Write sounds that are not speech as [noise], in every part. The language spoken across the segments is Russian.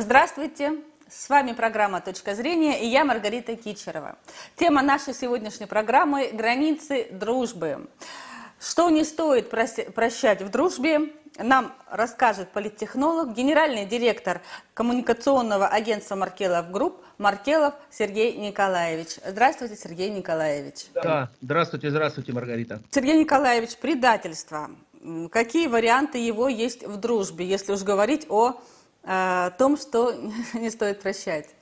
Здравствуйте! С вами программа «Точка зрения» и я Маргарита Кичерова. Тема нашей сегодняшней программы – границы дружбы. Что не стоит прощать в дружбе, нам расскажет политтехнолог, генеральный директор коммуникационного агентства «Маркелов Group» Маркелов Сергей Николаевич. Здравствуйте, Сергей Николаевич. Да, здравствуйте, здравствуйте, Маргарита. Сергей Николаевич, предательство. Какие варианты его есть в дружбе, если уж говорить о о том, что [laughs] не стоит прощать.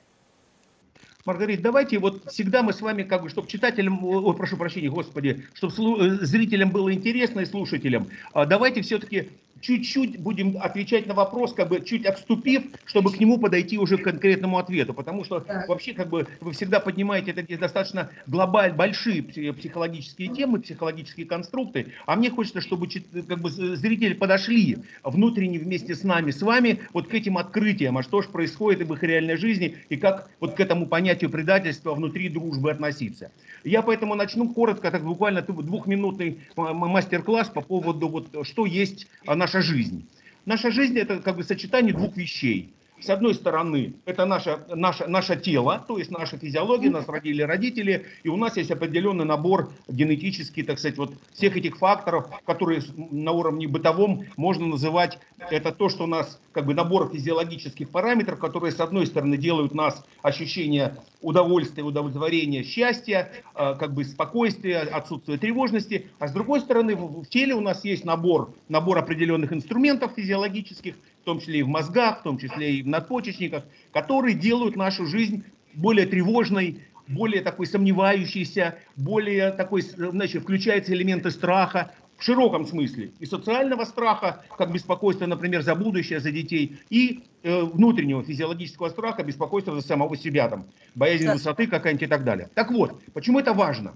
Маргарита, давайте вот всегда мы с вами, как бы, чтобы читателям, ой, прошу прощения, господи, чтобы э, зрителям было интересно и слушателям, а давайте все-таки чуть-чуть будем отвечать на вопрос, как бы чуть отступив, чтобы к нему подойти уже к конкретному ответу. Потому что вообще как бы вы всегда поднимаете такие достаточно глобально большие психологические темы, психологические конструкты. А мне хочется, чтобы как бы зрители подошли внутренне вместе с нами, с вами, вот к этим открытиям, а что же происходит в их реальной жизни и как вот к этому понятию предательства внутри дружбы относиться. Я поэтому начну коротко, так буквально двухминутный мастер-класс по поводу вот что есть наша жизнь. Наша жизнь это как бы сочетание двух вещей. С одной стороны, это наше, наше, наше тело, то есть наша физиология, нас родили родители, и у нас есть определенный набор генетический, так сказать, вот всех этих факторов, которые на уровне бытовом можно называть, это то, что у нас как бы набор физиологических параметров, которые с одной стороны делают нас ощущение удовольствия, удовлетворения, счастья, а, как бы спокойствия, отсутствия тревожности, а с другой стороны в теле у нас есть набор, набор определенных инструментов физиологических, том числе и в мозгах, в том числе и в надпочечниках, которые делают нашу жизнь более тревожной, более такой сомневающейся, более такой, значит, включаются элементы страха, в широком смысле, и социального страха, как беспокойство, например, за будущее, за детей, и э, внутреннего физиологического страха, беспокойства за самого себя, там, боязнь высоты какая-нибудь и так далее. Так вот, почему это важно?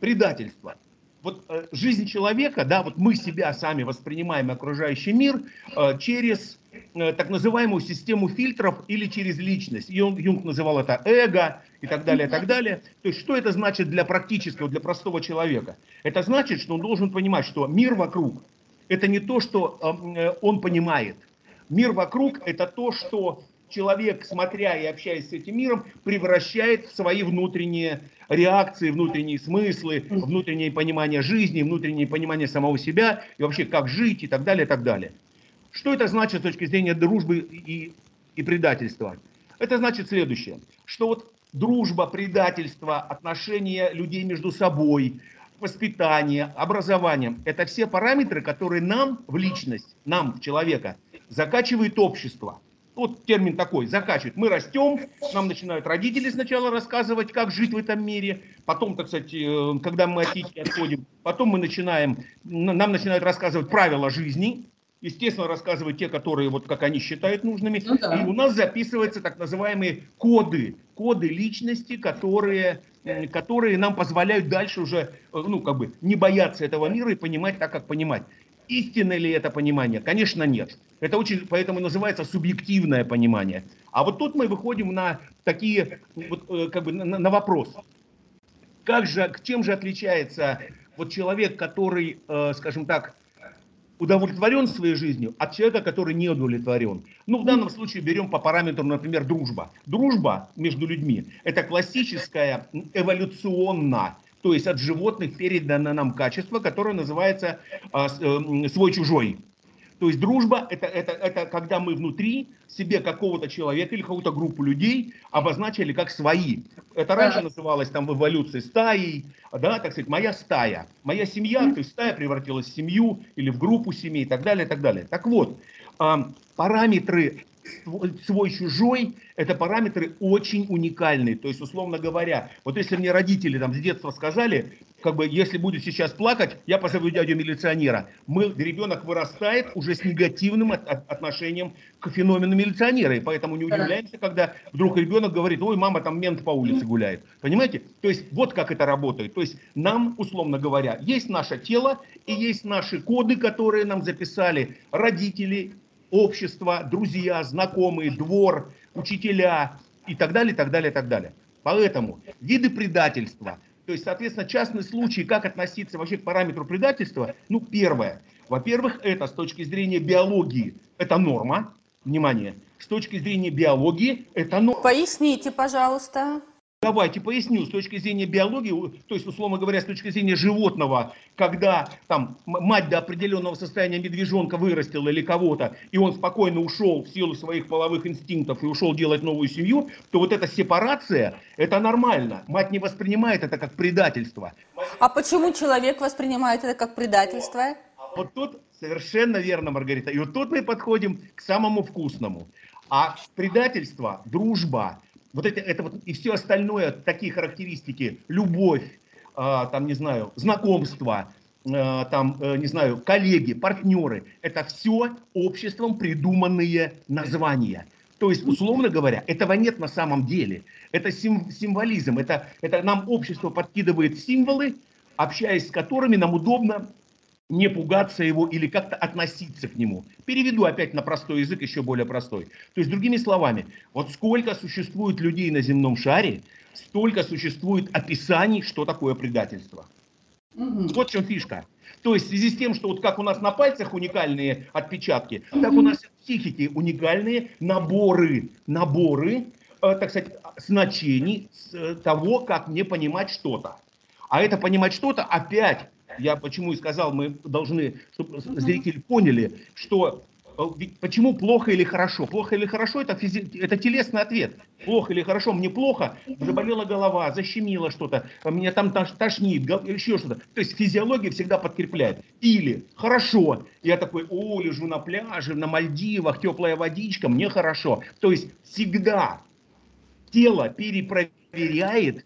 Предательство вот э, жизнь человека, да, вот мы себя сами воспринимаем окружающий мир э, через так называемую систему фильтров или через личность. Юнг, Юнг называл это эго и так далее, и так далее. То есть что это значит для практического, для простого человека? Это значит, что он должен понимать, что мир вокруг это не то, что э, э он понимает. Мир вокруг это то, что человек, смотря и общаясь с этим миром, превращает в свои внутренние реакции, внутренние смыслы, внутреннее понимание жизни, внутреннее понимание самого себя и вообще как жить и так далее, и так далее. Что это значит с точки зрения дружбы и, и предательства? Это значит следующее, что вот дружба, предательство, отношения людей между собой, воспитание, образование – это все параметры, которые нам в личность, нам, в человека, закачивает общество – вот термин такой, закачивает. Мы растем, нам начинают родители сначала рассказывать, как жить в этом мире, потом, так сказать, э, когда мы от отходим, потом мы начинаем, нам начинают рассказывать правила жизни, естественно, рассказывать те, которые, вот как они считают нужными, ну, да. и у нас записываются так называемые коды, коды личности, которые, э, которые нам позволяют дальше уже, э, ну, как бы, не бояться этого мира и понимать так, как понимать. Истинно ли это понимание? Конечно, нет. Это очень, поэтому называется субъективное понимание. А вот тут мы выходим на такие, вот, э, как бы на, на вопрос. Как же, чем же отличается вот человек, который, скажем так, удовлетворен своей жизнью от человека, который не удовлетворен. Ну, в данном случае берем по параметру, например, дружба. Дружба между людьми – это классическая эволюционно то есть от животных передано нам качество, которое называется а, э, свой-чужой. То есть дружба это, это, это когда мы внутри себе какого-то человека или какую-то группу людей обозначили как свои. Это раньше называлось там в эволюции стаей, да, так сказать, моя стая. Моя семья, то есть стая превратилась в семью или в группу семей и так далее, и так далее. Так вот, параметры свой-чужой, это параметры очень уникальные. То есть, условно говоря, вот если мне родители там с детства сказали, как бы, если будет сейчас плакать, я позову дядю милиционера. Мы, ребенок вырастает уже с негативным от, от, отношением к феномену милиционера. И поэтому не удивляемся, когда вдруг ребенок говорит, ой, мама там мент по улице гуляет. Понимаете? То есть, вот как это работает. То есть, нам, условно говоря, есть наше тело и есть наши коды, которые нам записали родители, общество, друзья, знакомые, двор, учителя и так далее, так далее, так далее. Поэтому виды предательства, то есть, соответственно, частный случай, как относиться вообще к параметру предательства, ну, первое. Во-первых, это с точки зрения биологии, это норма, внимание, с точки зрения биологии это норма. Поясните, пожалуйста. Давайте поясню, с точки зрения биологии, то есть, условно говоря, с точки зрения животного, когда там мать до определенного состояния медвежонка вырастила или кого-то, и он спокойно ушел в силу своих половых инстинктов и ушел делать новую семью, то вот эта сепарация, это нормально. Мать не воспринимает это как предательство. А почему человек воспринимает это как предательство? Вот тут совершенно верно, Маргарита. И вот тут мы подходим к самому вкусному. А предательство, дружба, вот это, это вот и все остальное, такие характеристики, любовь, э, там, не знаю, знакомство, э, там, э, не знаю, коллеги, партнеры, это все обществом придуманные названия. То есть, условно говоря, этого нет на самом деле. Это сим, символизм, это, это нам общество подкидывает символы, общаясь с которыми нам удобно не пугаться его или как-то относиться к нему. Переведу опять на простой язык, еще более простой. То есть, другими словами, вот сколько существует людей на земном шаре, столько существует описаний, что такое предательство. Угу. Вот в чем фишка. То есть в связи с тем, что вот как у нас на пальцах уникальные отпечатки, угу. так у нас в психике уникальные наборы, наборы, э, так сказать, значений э, того, как мне понимать что-то. А это понимать что-то опять я почему и сказал, мы должны, чтобы зрители поняли, что э, почему плохо или хорошо. Плохо или хорошо это, физи... это телесный ответ. Плохо или хорошо, мне плохо, заболела голова, защемило что-то, меня там тошнит, еще что-то. То есть физиология всегда подкрепляет. Или хорошо, я такой, о, лежу на пляже, на Мальдивах, теплая водичка, мне хорошо. То есть всегда тело перепроверяет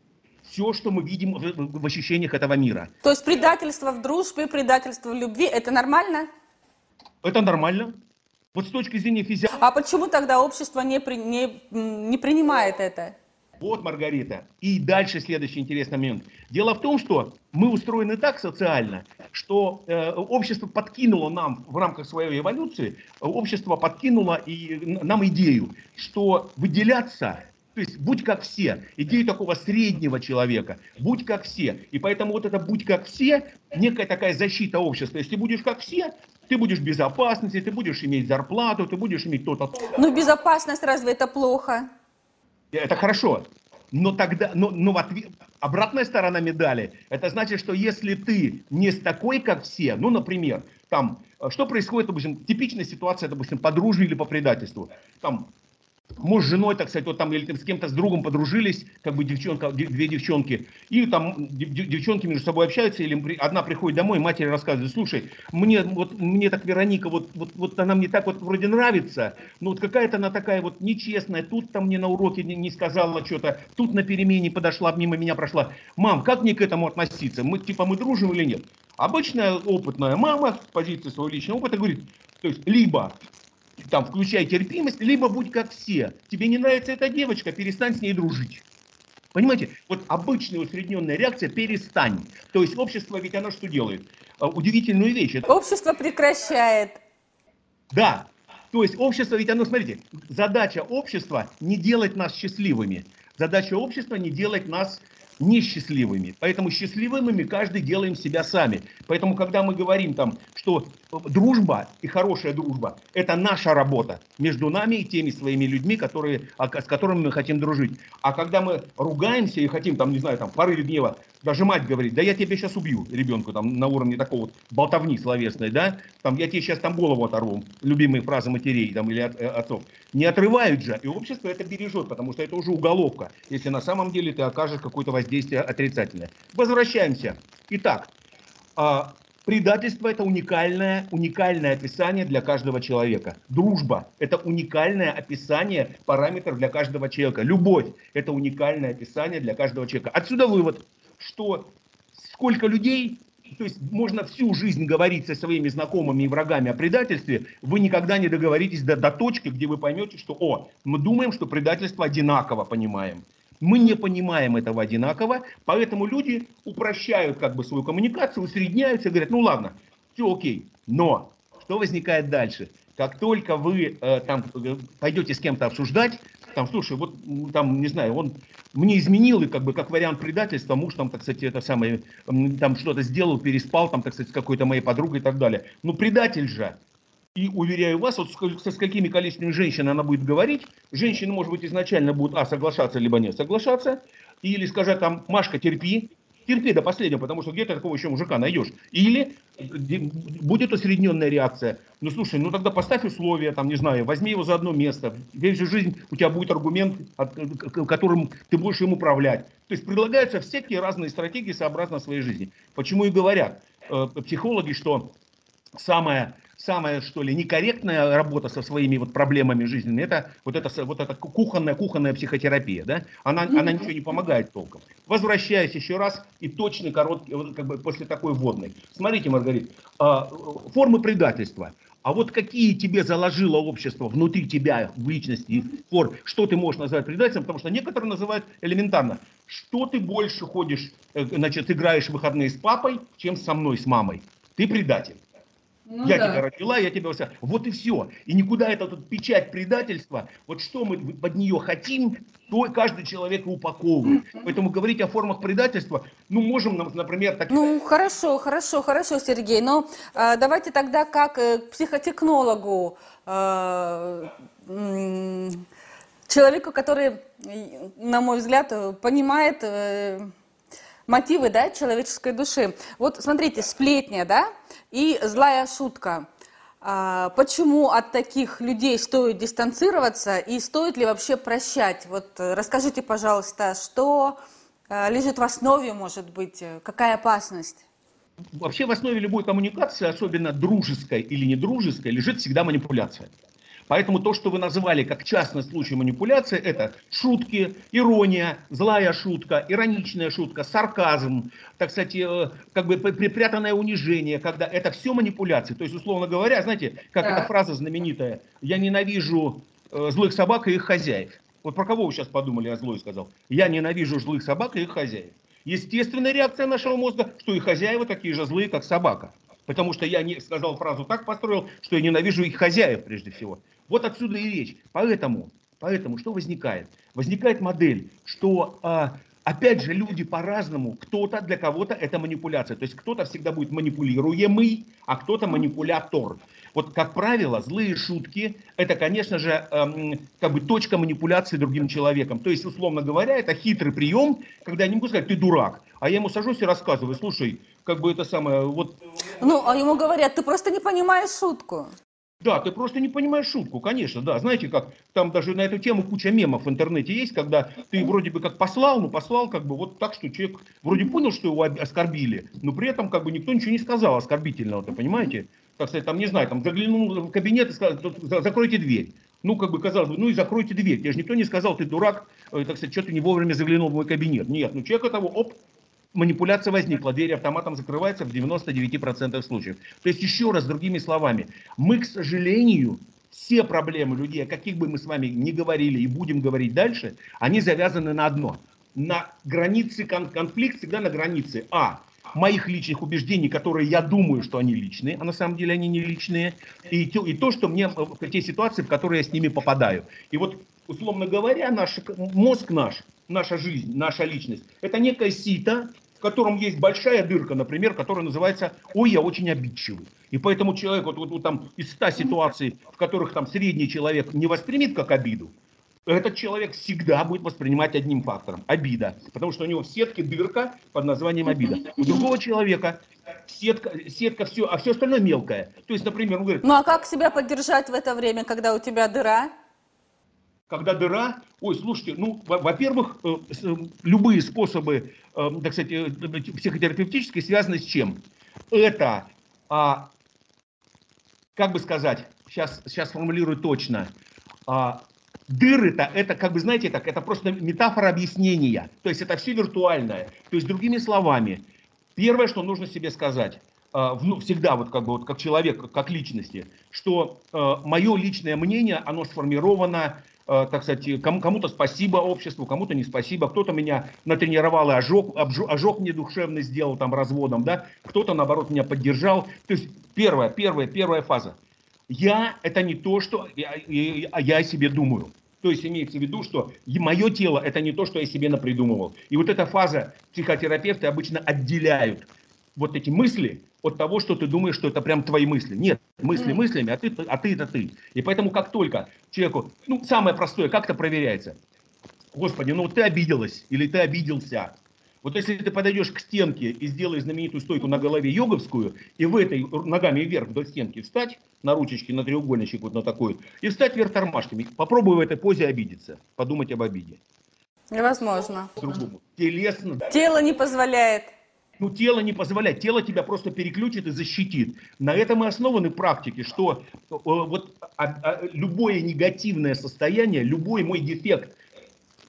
все, что мы видим в, в ощущениях этого мира. То есть предательство в дружбе, предательство в любви, это нормально? Это нормально. Вот с точки зрения физиологии. А почему тогда общество не, при, не, не принимает это? Вот, Маргарита. И дальше следующий интересный момент. Дело в том, что мы устроены так социально, что э, общество подкинуло нам в рамках своей эволюции, общество подкинуло и, нам идею, что выделяться то есть будь как все. Идея такого среднего человека. Будь как все. И поэтому вот это будь как все, некая такая защита общества. Если будешь как все, ты будешь в безопасности, ты будешь иметь зарплату, ты будешь иметь то-то. Ну безопасность разве это плохо? Это хорошо. Но тогда, но, но в ответ, обратная сторона медали, это значит, что если ты не с такой, как все, ну, например, там, что происходит, допустим, типичная ситуация, допустим, по дружбе или по предательству. Там муж с женой, так сказать, вот там или с кем-то с другом подружились, как бы девчонка, две девчонки, и там девчонки между собой общаются, или одна приходит домой, матери рассказывает, слушай, мне вот мне так Вероника, вот, вот, вот она мне так вот вроде нравится, но вот какая-то она такая вот нечестная, тут там мне на уроке не, не сказала что-то, тут на перемене подошла, мимо меня прошла. Мам, как мне к этому относиться? Мы типа мы дружим или нет? Обычная опытная мама с позиции своего личного опыта говорит, то есть либо там, включай терпимость, либо будь как все. Тебе не нравится эта девочка, перестань с ней дружить. Понимаете, вот обычная усредненная реакция «перестань». То есть общество ведь оно что делает? А, удивительную вещь. Общество прекращает. Да, то есть общество ведь оно, смотрите, задача общества не делать нас счастливыми. Задача общества не делать нас несчастливыми. Поэтому счастливыми каждый делаем себя сами. Поэтому, когда мы говорим там, что дружба и хорошая дружба – это наша работа между нами и теми своими людьми, которые, а, с которыми мы хотим дружить. А когда мы ругаемся и хотим, там, не знаю, там, порыве гнева, даже мать говорит, да я тебе сейчас убью ребенку там на уровне такого вот болтовни словесной, да, там я тебе сейчас там голову оторву, любимые фразы матерей там или от, э, отцов. Не отрывают же, и общество это бережет, потому что это уже уголовка, если на самом деле ты окажешь какое-то воздействие отрицательное. Возвращаемся. Итак, а, Предательство – это уникальное, уникальное описание для каждого человека. Дружба – это уникальное описание параметров для каждого человека. Любовь – это уникальное описание для каждого человека. Отсюда вывод, что сколько людей, то есть можно всю жизнь говорить со своими знакомыми и врагами о предательстве, вы никогда не договоритесь до, до точки, где вы поймете, что, о, мы думаем, что предательство одинаково понимаем. Мы не понимаем этого одинаково, поэтому люди упрощают как бы свою коммуникацию, усредняются говорят, ну ладно, все окей. Но что возникает дальше? Как только вы э, там э, пойдете с кем-то обсуждать, там, слушай, вот там, не знаю, он мне изменил, и как бы как вариант предательства, муж там, так сказать, это самое, там что-то сделал, переспал, там, так сказать, с какой-то моей подругой и так далее. Ну, предатель же. И уверяю вас, вот со сколькими количествами женщин она будет говорить, женщины, может быть, изначально будут, а, соглашаться, либо не соглашаться, или сказать там, Машка, терпи, терпи до последнего, потому что где-то такого еще мужика найдешь. Или будет усредненная реакция. Ну, слушай, ну тогда поставь условия, там, не знаю, возьми его за одно место. Всю жизнь у тебя будет аргумент, которым ты будешь им управлять. То есть предлагаются всякие разные стратегии сообразно своей жизни. Почему и говорят э, психологи, что самое самая, что ли, некорректная работа со своими вот проблемами жизненными, это вот эта, вот эта кухонная, кухонная психотерапия, да, она, mm-hmm. она ничего не помогает толком. Возвращаясь еще раз и точный, короткий, вот как бы после такой вводной. Смотрите, Маргарит, а, формы предательства. А вот какие тебе заложило общество внутри тебя, в личности, фор, что ты можешь назвать предательством, потому что некоторые называют элементарно, что ты больше ходишь, э, значит, играешь в выходные с папой, чем со мной, с мамой. Ты предатель. Ну, я да. тебя родила, я тебя вся. Вот и все. И никуда эта тут печать предательства, вот что мы под нее хотим, то каждый человек упаковывает. Поэтому говорить о формах предательства, ну, можем, например, так... Ну, хорошо, хорошо, хорошо, Сергей. Но э, давайте тогда как э, психотехнологу, э, э, человеку, который, на мой взгляд, понимает... Э, мотивы, да, человеческой души. Вот смотрите, сплетня, да, и злая шутка. А, почему от таких людей стоит дистанцироваться и стоит ли вообще прощать? Вот э, расскажите, пожалуйста, что э, лежит в основе, может быть, э, какая опасность? Вообще в основе любой коммуникации, особенно дружеской или недружеской, лежит всегда манипуляция. Поэтому то, что вы называли как частный случай манипуляции, это шутки, ирония, злая шутка, ироничная шутка, сарказм, так сказать, э, как бы припрятанное унижение, когда это все манипуляции. То есть, условно говоря, знаете, как да. эта фраза знаменитая, я ненавижу э, злых собак и их хозяев. Вот про кого вы сейчас подумали, я злой сказал? Я ненавижу злых собак и их хозяев. Естественная реакция нашего мозга, что и хозяева такие же злые, как собака. Потому что я не сказал фразу так построил, что я ненавижу их хозяев прежде всего. Вот отсюда и речь. Поэтому, поэтому что возникает? Возникает модель, что а, опять же люди по-разному, кто-то для кого-то это манипуляция. То есть кто-то всегда будет манипулируемый, а кто-то манипулятор. Вот, как правило, злые шутки – это, конечно же, эм, как бы точка манипуляции другим человеком. То есть, условно говоря, это хитрый прием, когда я не могу сказать «ты дурак», а я ему сажусь и рассказываю, слушай, как бы это самое, вот... Ну, а ему говорят, ты просто не понимаешь шутку. Да, ты просто не понимаешь шутку, конечно, да. Знаете, как там даже на эту тему куча мемов в интернете есть, когда ты вроде бы как послал, ну послал как бы вот так, что человек вроде понял, что его оскорбили, но при этом как бы никто ничего не сказал оскорбительного, ты понимаете? Так сказать, там, не знаю, там заглянул в кабинет и сказал, закройте дверь. Ну, как бы казалось бы, ну и закройте дверь. Тебе же никто не сказал, ты дурак, э, так сказать, что ты не вовремя заглянул в мой кабинет. Нет, ну человек этого, оп, манипуляция возникла, дверь автоматом закрывается в 99% случаев. То есть, еще раз, другими словами, мы, к сожалению, все проблемы людей, о каких бы мы с вами ни говорили и будем говорить дальше, они завязаны на одно. На границе кон конфликт всегда на границе А. Моих личных убеждений, которые я думаю, что они личные, а на самом деле они не личные, и, и то, что мне в те ситуации, в которые я с ними попадаю. И вот, условно говоря, наш мозг наш, наша жизнь, наша личность, это некое сито, в котором есть большая дырка, например, которая называется «Ой, я очень обидчивый». И поэтому человек, вот, вот, вот там из ста ситуаций, в которых там средний человек не воспримет как обиду, этот человек всегда будет воспринимать одним фактором – обида. Потому что у него в сетке дырка под названием обида. У другого человека сетка, сетка все, а все остальное мелкое. То есть, например, он говорит... Ну а как себя поддержать в это время, когда у тебя дыра? когда дыра, ой, слушайте, ну, во-первых, э, э, любые способы, э, так сказать, психотерапевтические связаны с чем? Это, а, как бы сказать, сейчас, сейчас формулирую точно, а, дыры-то, это, как бы, знаете, так, это просто метафора объяснения, то есть это все виртуальное. То есть, другими словами, первое, что нужно себе сказать, ну, всегда вот как бы вот как человек, как личности, что э, мое личное мнение, оно сформировано Э, так сказать, кому-то спасибо обществу, кому-то не спасибо, кто-то меня натренировал и ожог, ожог, ожог мне душевный сделал там разводом, да, кто-то наоборот меня поддержал. То есть первая, первая, первая фаза. Я это не то, что я, я, я о себе думаю. То есть имеется в виду, что мое тело это не то, что я себе напридумывал. И вот эта фаза психотерапевты обычно отделяют вот эти мысли от того, что ты думаешь, что это прям твои мысли. Нет, мысли мыслями, а ты, а ты это ты. И поэтому как только человеку, ну, самое простое, как это проверяется? Господи, ну вот ты обиделась или ты обиделся. Вот если ты подойдешь к стенке и сделаешь знаменитую стойку на голове йоговскую, и в этой ногами вверх вдоль стенки встать, на ручечке, на треугольничек вот на такой, и встать вверх тормашками, попробуй в этой позе обидеться, подумать об обиде. Невозможно. Другому. Телесно. Тело не позволяет. Ну, тело не позволяет, тело тебя просто переключит и защитит. На этом и основаны практики, что э, вот а- а, любое негативное состояние, любой мой дефект,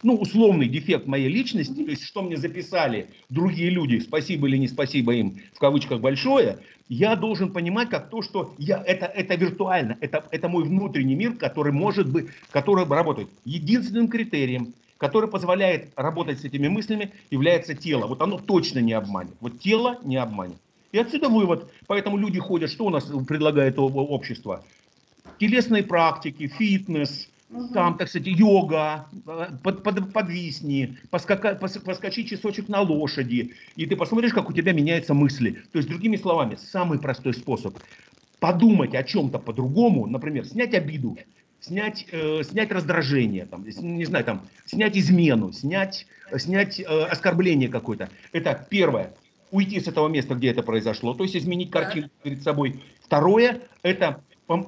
ну, условный дефект моей личности, то есть что мне записали другие люди, спасибо или не спасибо им, в кавычках большое, я должен понимать как то, что я, это, это виртуально, это, это мой внутренний мир, который может быть, который работает. Единственным критерием, который позволяет работать с этими мыслями, является тело. Вот оно точно не обманет. Вот тело не обманет. И отсюда вывод. Поэтому люди ходят, что у нас предлагает общество? Телесные практики, фитнес, там, так сказать, йога, э, под, под- подвисни, поскака- пос- поскочи часочек на лошади, и ты посмотришь, как у тебя меняются мысли. То есть, другими словами, самый простой способ подумать о чем-то по-другому, например, снять обиду, снять, э, снять раздражение, там, не знаю, там, снять измену, снять, снять э, оскорбление какое-то. Это первое. Уйти с этого места, где это произошло, то есть изменить картину перед собой. Второе, это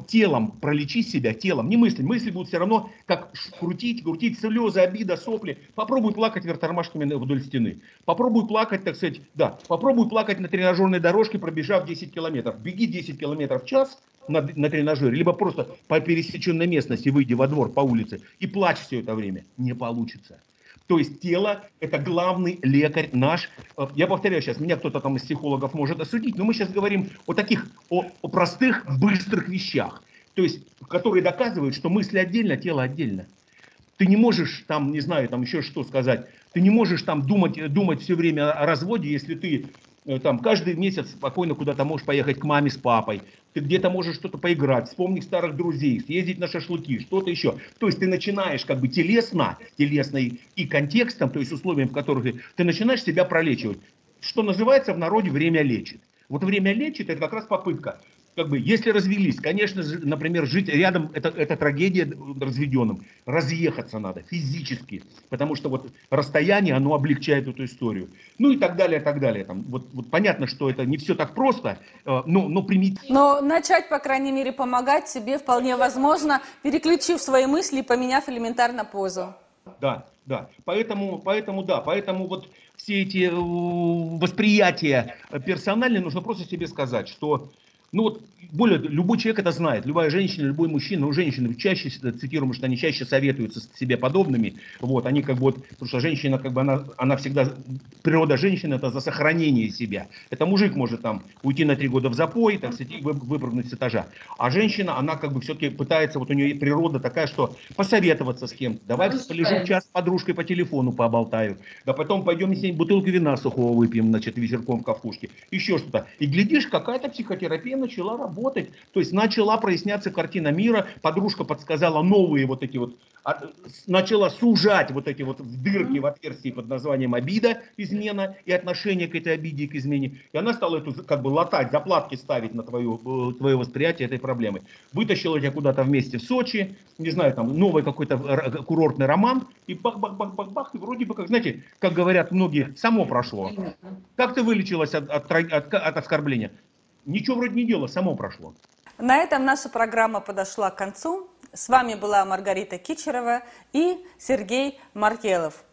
телом пролечить себя, телом, не мысли. Мысли будут все равно как крутить, крутить слезы, обида, сопли. Попробуй плакать вверх тормашками на- вдоль стены. Попробуй плакать, так сказать, да, попробуй плакать на тренажерной дорожке, пробежав 10 километров. Беги 10 километров в час на, на тренажере, либо просто по пересеченной местности выйди во двор по улице и плачь все это время. Не получится. То есть тело – это главный лекарь наш. Э, Я повторяю сейчас, меня кто-то там из психологов может осудить, но мы сейчас говорим о таких, о, о простых, быстрых вещах. То есть, которые доказывают, что мысли отдельно, тело отдельно. Ты не можешь там, не знаю, там еще что сказать, ты не можешь там думать, думать все время о разводе, если ты э, там каждый месяц спокойно куда-то можешь поехать к маме с папой, ты где-то можешь что-то поиграть, вспомнить старых друзей, съездить на шашлыки, что-то еще. То есть ты начинаешь как бы телесно, телесно и, и контекстом, то есть условиям, в которых ты, ты начинаешь себя пролечивать. Что называется в народе время лечит. Вот время лечит, это как раз попытка. Как бы, если развелись, конечно же, например, жить рядом, это, это трагедия разведенным. Разъехаться надо физически, потому что вот расстояние, оно облегчает эту историю. Ну и так далее, так далее. Там, вот, вот понятно, что это не все так просто, э, но, но примитивно. Но начать, по крайней мере, помогать себе вполне возможно, переключив свои мысли и поменяв элементарно позу. Да, да. Поэтому, поэтому, да, поэтому вот все эти э, восприятия персональные нужно просто себе сказать, что ну вот, более, любой человек это знает, любая женщина, любой мужчина, ну, женщины чаще, цитируем, что они чаще советуются с себе подобными, вот, они как бы вот, потому что женщина, как бы она, она всегда, природа женщины это за сохранение себя. Это мужик может там уйти на три года в запой, так сказать, выпрыгнуть с этажа. А женщина, она как бы все-таки пытается, вот у нее природа такая, что посоветоваться с кем-то. Давай полежу час с подружкой по телефону поболтаю. Да потом пойдем с ней бутылку вина сухого выпьем, значит, вечерком в кафушке. Еще что-то. И глядишь, какая-то психотерапия начала работать. То есть начала проясняться картина мира. Подружка подсказала новые вот эти вот а, начала сужать вот эти вот дырки в отверстии под названием обида, измена и отношение к этой обиде и к измене. И она стала эту как бы латать, заплатки ставить на твое, э, твое восприятие этой проблемы. Вытащила тебя куда-то вместе в Сочи, не знаю, там новый какой-то р- курортный роман, и бах-бах-бах-бах-бах, и вроде бы как, знаете, как говорят многие, само прошло. Как ты вылечилась от, от, от, от оскорбления? Ничего вроде не делала, само прошло. На этом наша программа подошла к концу. С вами была Маргарита Кичерова и Сергей Маркелов.